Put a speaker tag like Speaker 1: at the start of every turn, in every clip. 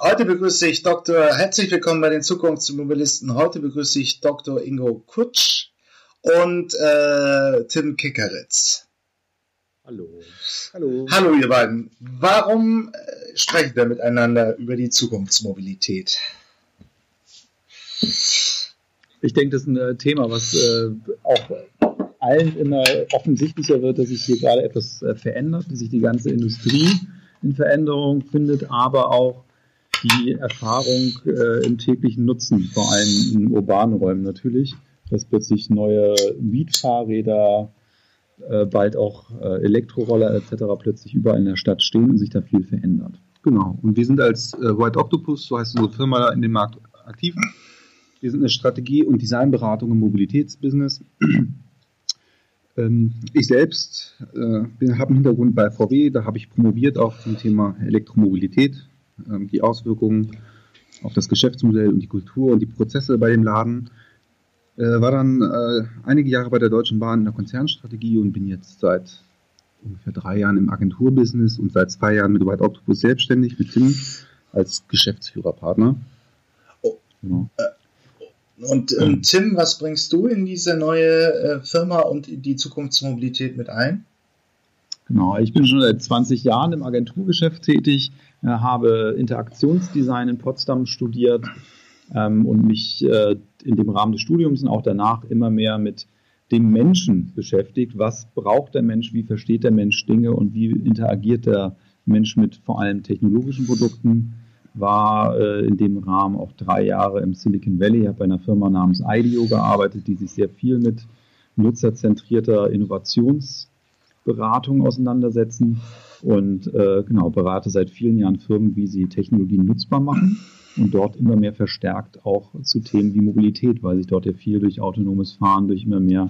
Speaker 1: Heute begrüße ich Dr. Herzlich willkommen bei den Zukunftsmobilisten. Heute begrüße ich Dr. Ingo Kutsch und äh, Tim Kickeritz.
Speaker 2: Hallo. Hallo.
Speaker 1: Hallo, ihr beiden. Warum äh, sprechen wir miteinander über die Zukunftsmobilität?
Speaker 2: Ich denke, das ist ein äh, Thema, was äh, auch allen immer offensichtlicher wird, dass sich hier gerade etwas äh, verändert, dass sich die ganze Industrie in Veränderung findet, aber auch die Erfahrung äh, im täglichen Nutzen, vor allem in urbanen Räumen natürlich, dass plötzlich neue Mietfahrräder, äh, bald auch äh, Elektroroller etc. plötzlich überall in der Stadt stehen und sich da viel verändert.
Speaker 3: Genau. Und wir sind als äh, White Octopus, so heißt unsere Firma, in dem Markt aktiv. Wir sind eine Strategie- und Designberatung im Mobilitätsbusiness. ähm, ich selbst äh, habe einen Hintergrund bei VW, da habe ich promoviert auch zum Thema Elektromobilität, die Auswirkungen auf das Geschäftsmodell und die Kultur und die Prozesse bei dem Laden. Äh, war dann äh, einige Jahre bei der Deutschen Bahn in der Konzernstrategie und bin jetzt seit ungefähr drei Jahren im Agenturbusiness und seit zwei Jahren mit White Octopus selbstständig mit Tim als Geschäftsführerpartner.
Speaker 1: Oh. Genau. Und ähm, Tim, was bringst du in diese neue äh, Firma und in die Zukunftsmobilität mit ein?
Speaker 2: Genau, ich bin schon seit 20 Jahren im Agenturgeschäft tätig, äh, habe Interaktionsdesign in Potsdam studiert ähm, und mich äh, in dem Rahmen des Studiums und auch danach immer mehr mit dem Menschen beschäftigt. Was braucht der Mensch? Wie versteht der Mensch Dinge und wie interagiert der Mensch mit vor allem technologischen Produkten? war äh, in dem Rahmen auch drei Jahre im Silicon Valley, habe bei einer Firma namens IDEO gearbeitet, die sich sehr viel mit nutzerzentrierter Innovationsberatung auseinandersetzen. Und äh, genau berate seit vielen Jahren Firmen, wie sie Technologien nutzbar machen und dort immer mehr verstärkt auch zu Themen wie Mobilität, weil sich dort ja viel durch autonomes Fahren, durch immer mehr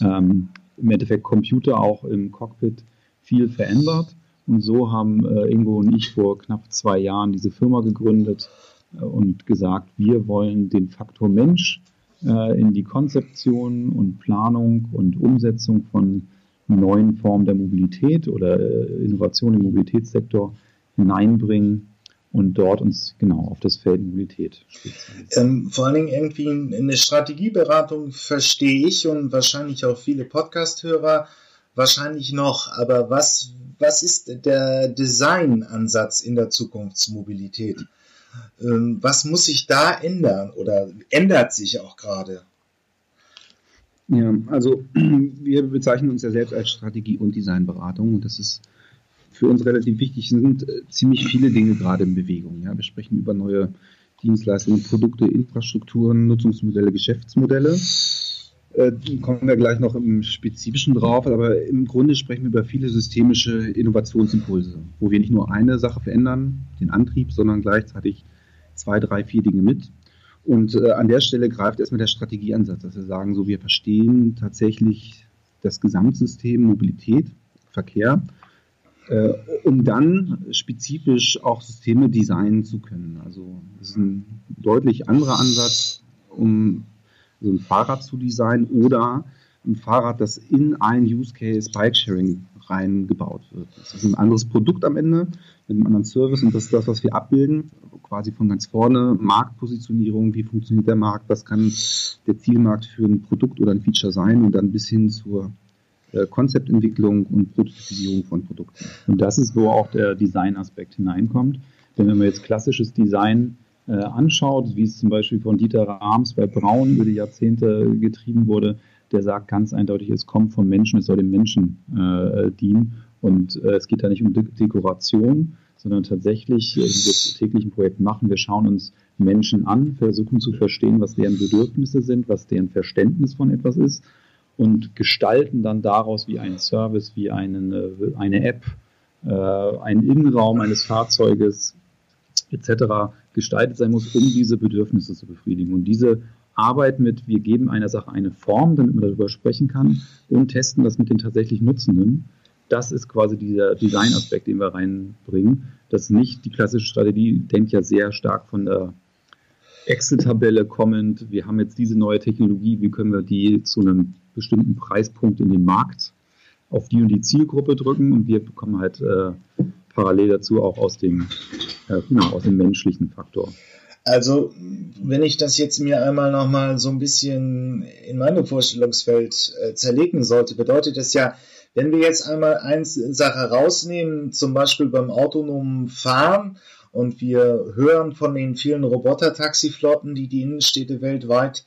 Speaker 2: ähm, im Endeffekt Computer auch im Cockpit viel verändert. Und so haben äh, Ingo und ich vor knapp zwei Jahren diese Firma gegründet äh, und gesagt, wir wollen den Faktor Mensch äh, in die Konzeption und Planung und Umsetzung von neuen Formen der Mobilität oder äh, Innovation im Mobilitätssektor hineinbringen und dort uns genau auf das Feld Mobilität
Speaker 1: ähm, vor allen Dingen irgendwie eine Strategieberatung verstehe ich und wahrscheinlich auch viele Podcast-Hörer wahrscheinlich noch, aber was was ist der Designansatz in der Zukunftsmobilität? Ähm, was muss sich da ändern oder ändert sich auch gerade?
Speaker 3: Ja, also wir bezeichnen uns ja selbst als Strategie- und Designberatung und das ist für uns relativ wichtig. Es sind äh, ziemlich viele Dinge gerade in Bewegung. Ja, wir sprechen über neue Dienstleistungen, Produkte, Infrastrukturen, Nutzungsmodelle, Geschäftsmodelle. Äh, kommen wir gleich noch im Spezifischen drauf, aber im Grunde sprechen wir über viele systemische Innovationsimpulse, wo wir nicht nur eine Sache verändern, den Antrieb, sondern gleichzeitig zwei, drei, vier Dinge mit. Und äh, an der Stelle greift erstmal der Strategieansatz, dass wir sagen, so wir verstehen tatsächlich das Gesamtsystem Mobilität, Verkehr, äh, um dann spezifisch auch Systeme designen zu können. Also das ist ein deutlich anderer Ansatz, um so ein Fahrrad zu designen oder ein Fahrrad, das in ein Use Case Bike-Sharing reingebaut wird. Das ist ein anderes Produkt am Ende mit einem anderen Service und das ist das, was wir abbilden, quasi von ganz vorne Marktpositionierung, wie funktioniert der Markt, was kann der Zielmarkt für ein Produkt oder ein Feature sein und dann bis hin zur äh, Konzeptentwicklung und Prototypisierung von Produkten.
Speaker 2: Und das ist, wo auch der Design-Aspekt hineinkommt. Denn wenn man jetzt klassisches Design äh, anschaut, wie es zum Beispiel von Dieter Rahms bei Braun über die Jahrzehnte getrieben wurde, der sagt ganz eindeutig, es kommt vom Menschen, es soll dem Menschen äh, dienen. Und äh, es geht da nicht um De Dekoration, sondern tatsächlich, äh, wie wir es täglichen Projekt machen, wir schauen uns Menschen an, versuchen zu verstehen, was deren Bedürfnisse sind, was deren Verständnis von etwas ist und gestalten dann daraus wie einen Service, wie einen, äh, eine App, äh, einen Innenraum eines Fahrzeuges etc. gestaltet sein muss, um diese Bedürfnisse zu befriedigen. Und diese Arbeit mit, wir geben einer Sache eine Form, damit man darüber sprechen kann und testen das mit den tatsächlich Nutzenden. Das ist quasi dieser Designaspekt, den wir reinbringen. Das ist nicht die klassische Strategie, denkt ja sehr stark von der Excel-Tabelle kommend. Wir haben jetzt diese neue Technologie, wie können wir die zu einem bestimmten Preispunkt in den Markt auf die und die Zielgruppe drücken und wir bekommen halt äh, parallel dazu auch aus dem äh, genau, aus dem menschlichen Faktor.
Speaker 1: Also, wenn ich das jetzt mir einmal nochmal so ein bisschen in meinem Vorstellungsfeld äh, zerlegen sollte, bedeutet das ja, wenn wir jetzt einmal eine Sache rausnehmen, zum Beispiel beim autonomen Fahren, und wir hören von den vielen Roboter-Taxiflotten, die die Innenstädte weltweit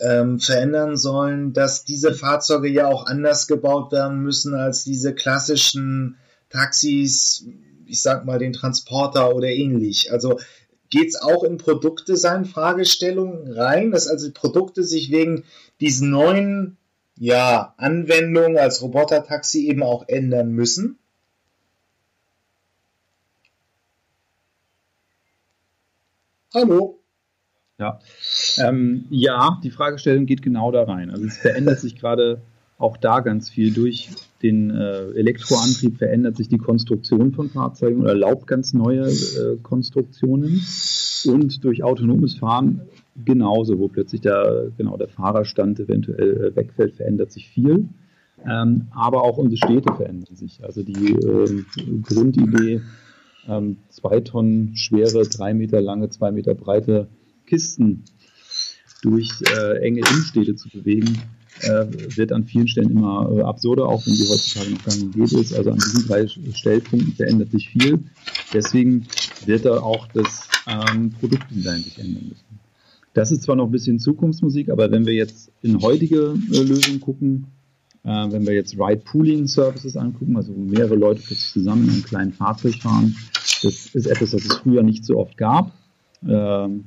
Speaker 1: ähm, verändern sollen, dass diese Fahrzeuge ja auch anders gebaut werden müssen als diese klassischen Taxis, ich sag mal den Transporter oder ähnlich. Also geht es auch in Produkte sein Fragestellungen rein, dass also Produkte sich wegen diesen neuen ja, Anwendungen als Roboter-Taxi eben auch ändern müssen?
Speaker 2: Hallo? Ja. Ähm, ja, die Fragestellung geht genau da rein. Also es verändert sich gerade auch da ganz viel durch den äh, Elektroantrieb verändert sich die Konstruktion von Fahrzeugen oder erlaubt ganz neue äh, Konstruktionen und durch autonomes Fahren genauso, wo plötzlich der, genau, der Fahrerstand eventuell äh, wegfällt, verändert sich viel. Ähm, aber auch unsere Städte verändern sich. Also die ähm, Grundidee, ähm, zwei Tonnen schwere, drei Meter lange, zwei Meter breite Kisten durch äh, enge Innenstädte zu bewegen, äh, wird an vielen Stellen immer äh, absurder, auch wenn die heutzutage noch gar nicht geht ist. Also an diesen drei Stellpunkten verändert sich viel. Deswegen wird da auch das ähm, Produktdesign sich ändern müssen. Das ist zwar noch ein bisschen Zukunftsmusik, aber wenn wir jetzt in heutige äh, Lösungen gucken, äh, wenn wir jetzt Ride-Pooling-Services angucken, also wo mehrere Leute plötzlich zusammen in einem kleinen Fahrzeug fahren, das ist etwas, was es früher nicht so oft gab. Ähm,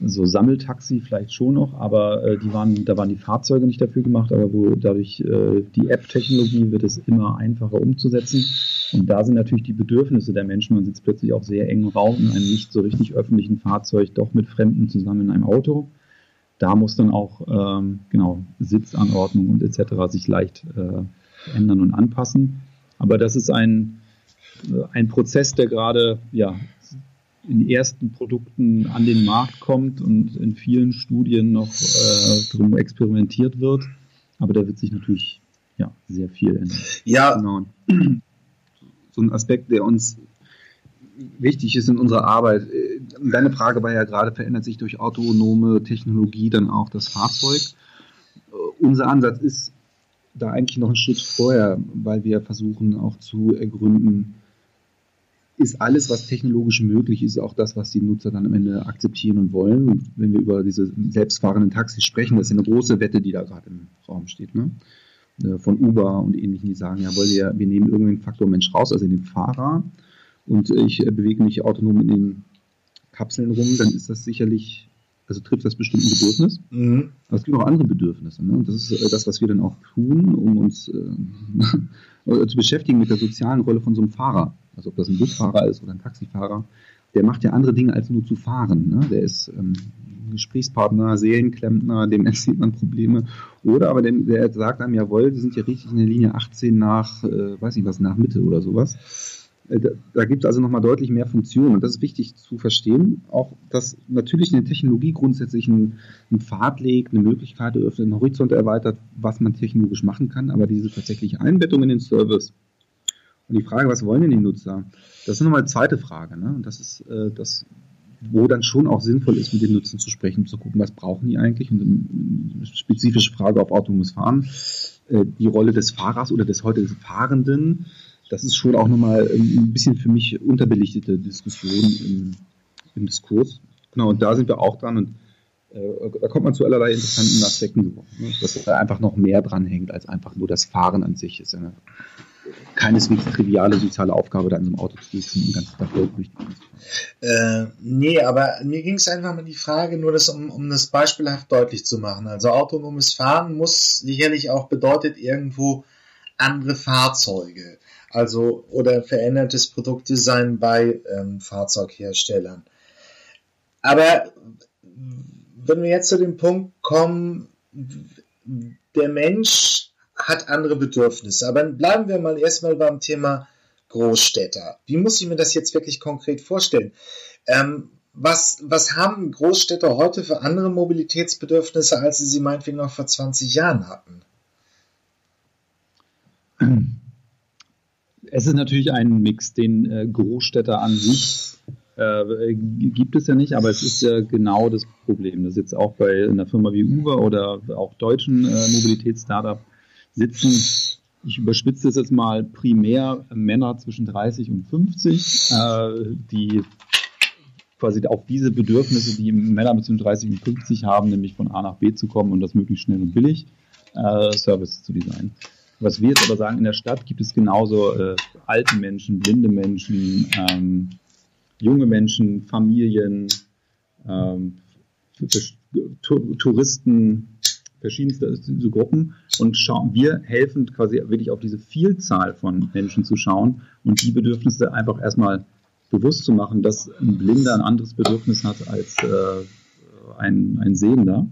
Speaker 2: so Sammeltaxi vielleicht schon noch, aber äh, die waren, da waren die Fahrzeuge nicht dafür gemacht, aber wo dadurch äh, die App-Technologie wird es immer einfacher umzusetzen. Und da sind natürlich die Bedürfnisse der Menschen. Man sitzt plötzlich auf sehr engen Raum in einem nicht so richtig öffentlichen Fahrzeug, doch mit Fremden zusammen in einem Auto. Da muss dann auch ähm, genau Sitzanordnung und etc. sich leicht äh, ändern und anpassen. Aber das ist ein, äh, ein Prozess, der gerade ja, in ersten Produkten an den Markt kommt und in vielen Studien noch äh, drum experimentiert wird. Aber da wird sich natürlich ja, sehr viel ändern.
Speaker 3: Ja. Genau. So ein Aspekt, der uns wichtig ist in unserer Arbeit. Deine Frage war ja gerade, verändert sich durch autonome Technologie dann auch das Fahrzeug? Unser Ansatz ist da eigentlich noch einen Schritt vorher, weil wir versuchen auch zu ergründen, ist alles, was technologisch möglich ist, auch das, was die Nutzer dann am Ende akzeptieren und wollen. Und wenn wir über diese selbstfahrenden Taxis sprechen, das ist eine große Wette, die da gerade im Raum steht. Ne? Äh, von Uber und ähnlichen, die sagen, ja, wir, wir nehmen irgendeinen Faktor Mensch raus, also den Fahrer, und ich äh, bewege mich autonom in den Kapseln rum, dann ist das sicherlich, also trifft das bestimmt ein Bedürfnis. Mhm. Aber es gibt auch andere Bedürfnisse. Ne? Und das ist äh, das, was wir dann auch tun, um uns äh, zu beschäftigen mit der sozialen Rolle von so einem Fahrer also ob das ein Busfahrer ist oder ein Taxifahrer, der macht ja andere Dinge als nur zu fahren. Ne? Der ist ähm, Gesprächspartner, Seelenklempner, dem erzählt man Probleme. Oder aber dem, der sagt einem, jawohl, die sind ja richtig in der Linie 18 nach, äh, weiß nicht was, nach Mitte oder sowas. Äh, da, da gibt es also nochmal deutlich mehr Funktionen. Und das ist wichtig zu verstehen. Auch, dass natürlich eine Technologie grundsätzlich einen, einen Pfad legt, eine Möglichkeit eröffnet, einen Horizont erweitert, was man technologisch machen kann. Aber diese tatsächliche Einbettung in den Service, und die Frage, was wollen denn die Nutzer? Das ist nochmal die zweite Frage. Ne? Und das ist äh, das, wo dann schon auch sinnvoll ist, mit den Nutzern zu sprechen, zu gucken, was brauchen die eigentlich? Und eine spezifische Frage auf autonomes Fahren. Äh, die Rolle des Fahrers oder des heute Fahrenden, das ist schon auch nochmal ein bisschen für mich unterbelichtete Diskussion im, im Diskurs. Genau, und da sind wir auch dran und äh, da kommt man zu allerlei interessanten Aspekten, dass da einfach noch mehr dran hängt als einfach nur das Fahren an sich. Ist eine keineswegs triviale soziale Aufgabe, da in so einem Auto zu sitzen und ganz Tag durch
Speaker 1: äh, Nee, aber mir ging es einfach mal die Frage, nur das, um, um das beispielhaft deutlich zu machen. Also autonomes Fahren muss sicherlich auch bedeutet irgendwo andere Fahrzeuge. Also oder verändertes Produktdesign bei ähm, Fahrzeugherstellern. Aber wenn wir jetzt zu dem Punkt kommen, der Mensch hat andere Bedürfnisse. Aber bleiben wir mal erstmal beim Thema Großstädter. Wie muss ich mir das jetzt wirklich konkret vorstellen? Ähm, was, was haben Großstädter heute für andere Mobilitätsbedürfnisse, als sie sie meinetwegen noch vor 20 Jahren hatten?
Speaker 2: es ist natürlich ein Mix, den äh, Großstädter an sich äh, gibt es ja nicht, aber es ist ja genau das Problem. Das jetzt auch bei einer Firma wie Uber oder auch deutschen äh, Mobilitätsstartup sitzen, ich überspitze das jetzt mal, primär Männer zwischen 30 und 50, äh, die quasi auf diese Bedürfnisse, die Männer zwischen 30 und 50 haben, nämlich von A nach B zu kommen und das möglichst schnell und billig, äh, Services zu designen. Was wir jetzt aber sagen, in der Stadt gibt es genauso äh, alte Menschen, blinde Menschen, ähm, junge Menschen, Familien, ähm, Touristen, verschiedenste so Gruppen und schauen, wir helfen quasi wirklich auf diese Vielzahl von Menschen zu schauen und die Bedürfnisse einfach erstmal bewusst zu machen, dass ein Blinder ein anderes Bedürfnis hat als äh, ein, ein Sehender.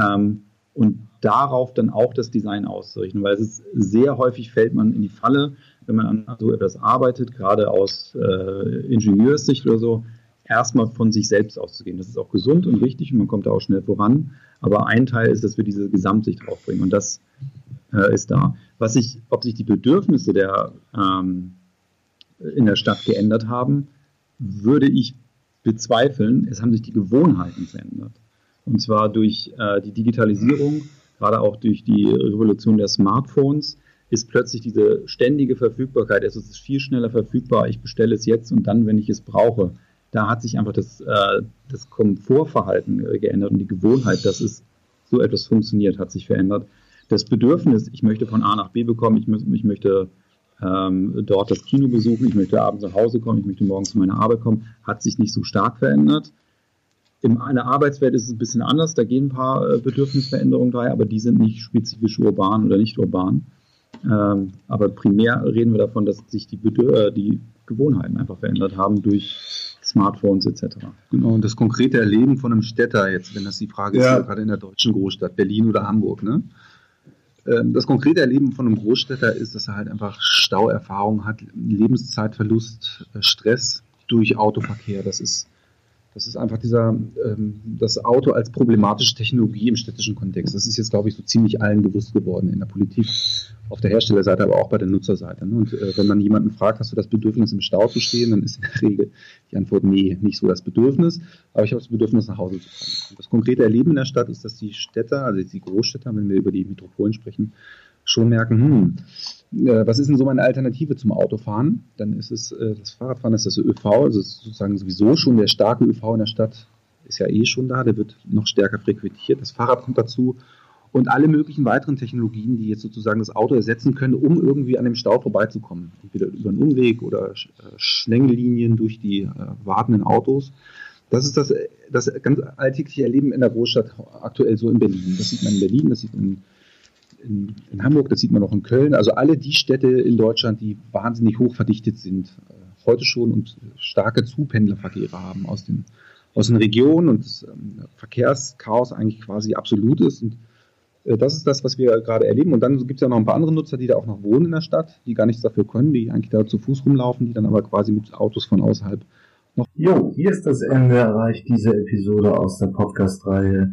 Speaker 2: Ähm, und darauf dann auch das Design auszurichten, weil es ist sehr häufig fällt man in die Falle, wenn man an so etwas arbeitet, gerade aus äh, Ingenieurssicht oder so, erstmal von sich selbst auszugehen. Das ist auch gesund und wichtig und man kommt da auch schnell voran. Aber ein Teil ist, dass wir diese Gesamtsicht draufbringen und das äh, ist da. Was sich, ob sich die Bedürfnisse der ähm, in der Stadt geändert haben, würde ich bezweifeln. Es haben sich die Gewohnheiten verändert. Und zwar durch äh, die Digitalisierung, gerade auch durch die Revolution der Smartphones, ist plötzlich diese ständige Verfügbarkeit. Es ist viel schneller verfügbar. Ich bestelle es jetzt und dann, wenn ich es brauche. Da hat sich einfach das, äh, das Komfortverhalten geändert und die Gewohnheit, dass es so etwas funktioniert, hat sich verändert. Das Bedürfnis, ich möchte von A nach B bekommen, ich, ich möchte ähm, dort das Kino besuchen, ich möchte abends nach Hause kommen, ich möchte morgens zu meiner Arbeit kommen, hat sich nicht so stark verändert. In einer Arbeitswelt ist es ein bisschen anders, da gehen ein paar äh, Bedürfnisveränderungen daher, aber die sind nicht spezifisch urban oder nicht urban. Ähm, aber primär reden wir davon, dass sich die, Bedür äh, die Gewohnheiten einfach verändert haben durch Smartphones etc.
Speaker 3: Genau, und das konkrete Erleben von einem Städter jetzt, wenn das die Frage ja. ist, gerade in der deutschen Großstadt, Berlin oder Hamburg, ne? Ähm, das konkrete Erleben von einem Großstädter ist, dass er halt einfach Stauerfahrung hat, Lebenszeitverlust, äh, Stress durch Autoverkehr. Das ist das ist einfach dieser, ähm, das Auto als problematische Technologie im städtischen Kontext. Das ist jetzt, glaube ich, so ziemlich allen bewusst geworden in der Politik, auf der Herstellerseite, aber auch bei der Nutzerseite. Ne? Und äh, wenn man jemanden fragt, hast du das Bedürfnis, im Stau zu stehen, dann ist in der Regel die Antwort, nee, nicht so das Bedürfnis, aber ich habe das Bedürfnis, nach Hause zu kommen. Und das konkrete Erleben in der Stadt ist, dass die Städter, also die Großstädter, wenn wir über die Metropolen sprechen, schon merken, hm, äh, was ist denn so meine Alternative zum Autofahren? Dann ist es äh, das Fahrradfahren, ist das ÖV, also sozusagen sowieso schon der starke ÖV in der Stadt ist ja eh schon da, der wird noch stärker frequentiert. Das Fahrrad kommt dazu und alle möglichen weiteren Technologien, die jetzt sozusagen das Auto ersetzen können, um irgendwie an dem Stau vorbeizukommen. Entweder über einen Umweg oder äh, Schlängellinien durch die äh, wartenden Autos. Das ist das, das ganz alltägliche Erleben in der Großstadt aktuell so in Berlin. Das sieht man in Berlin, das sieht man in in, Hamburg, das sieht man auch in Köln. Also alle die Städte in Deutschland, die wahnsinnig hoch verdichtet sind, äh, heute schon und starke Zupendlerverkehre haben aus den, aus den Regionen und das ähm, Verkehrschaos eigentlich quasi absolut ist. Und äh, das ist das, was wir gerade erleben. Und dann gibt es ja noch ein paar andere Nutzer, die da auch noch wohnen in der Stadt, die gar nichts dafür können, die eigentlich da zu Fuß rumlaufen, die dann aber quasi mit Autos von außerhalb noch.
Speaker 4: Jo, hier ist das Ende erreicht dieser Episode aus der Podcast-Reihe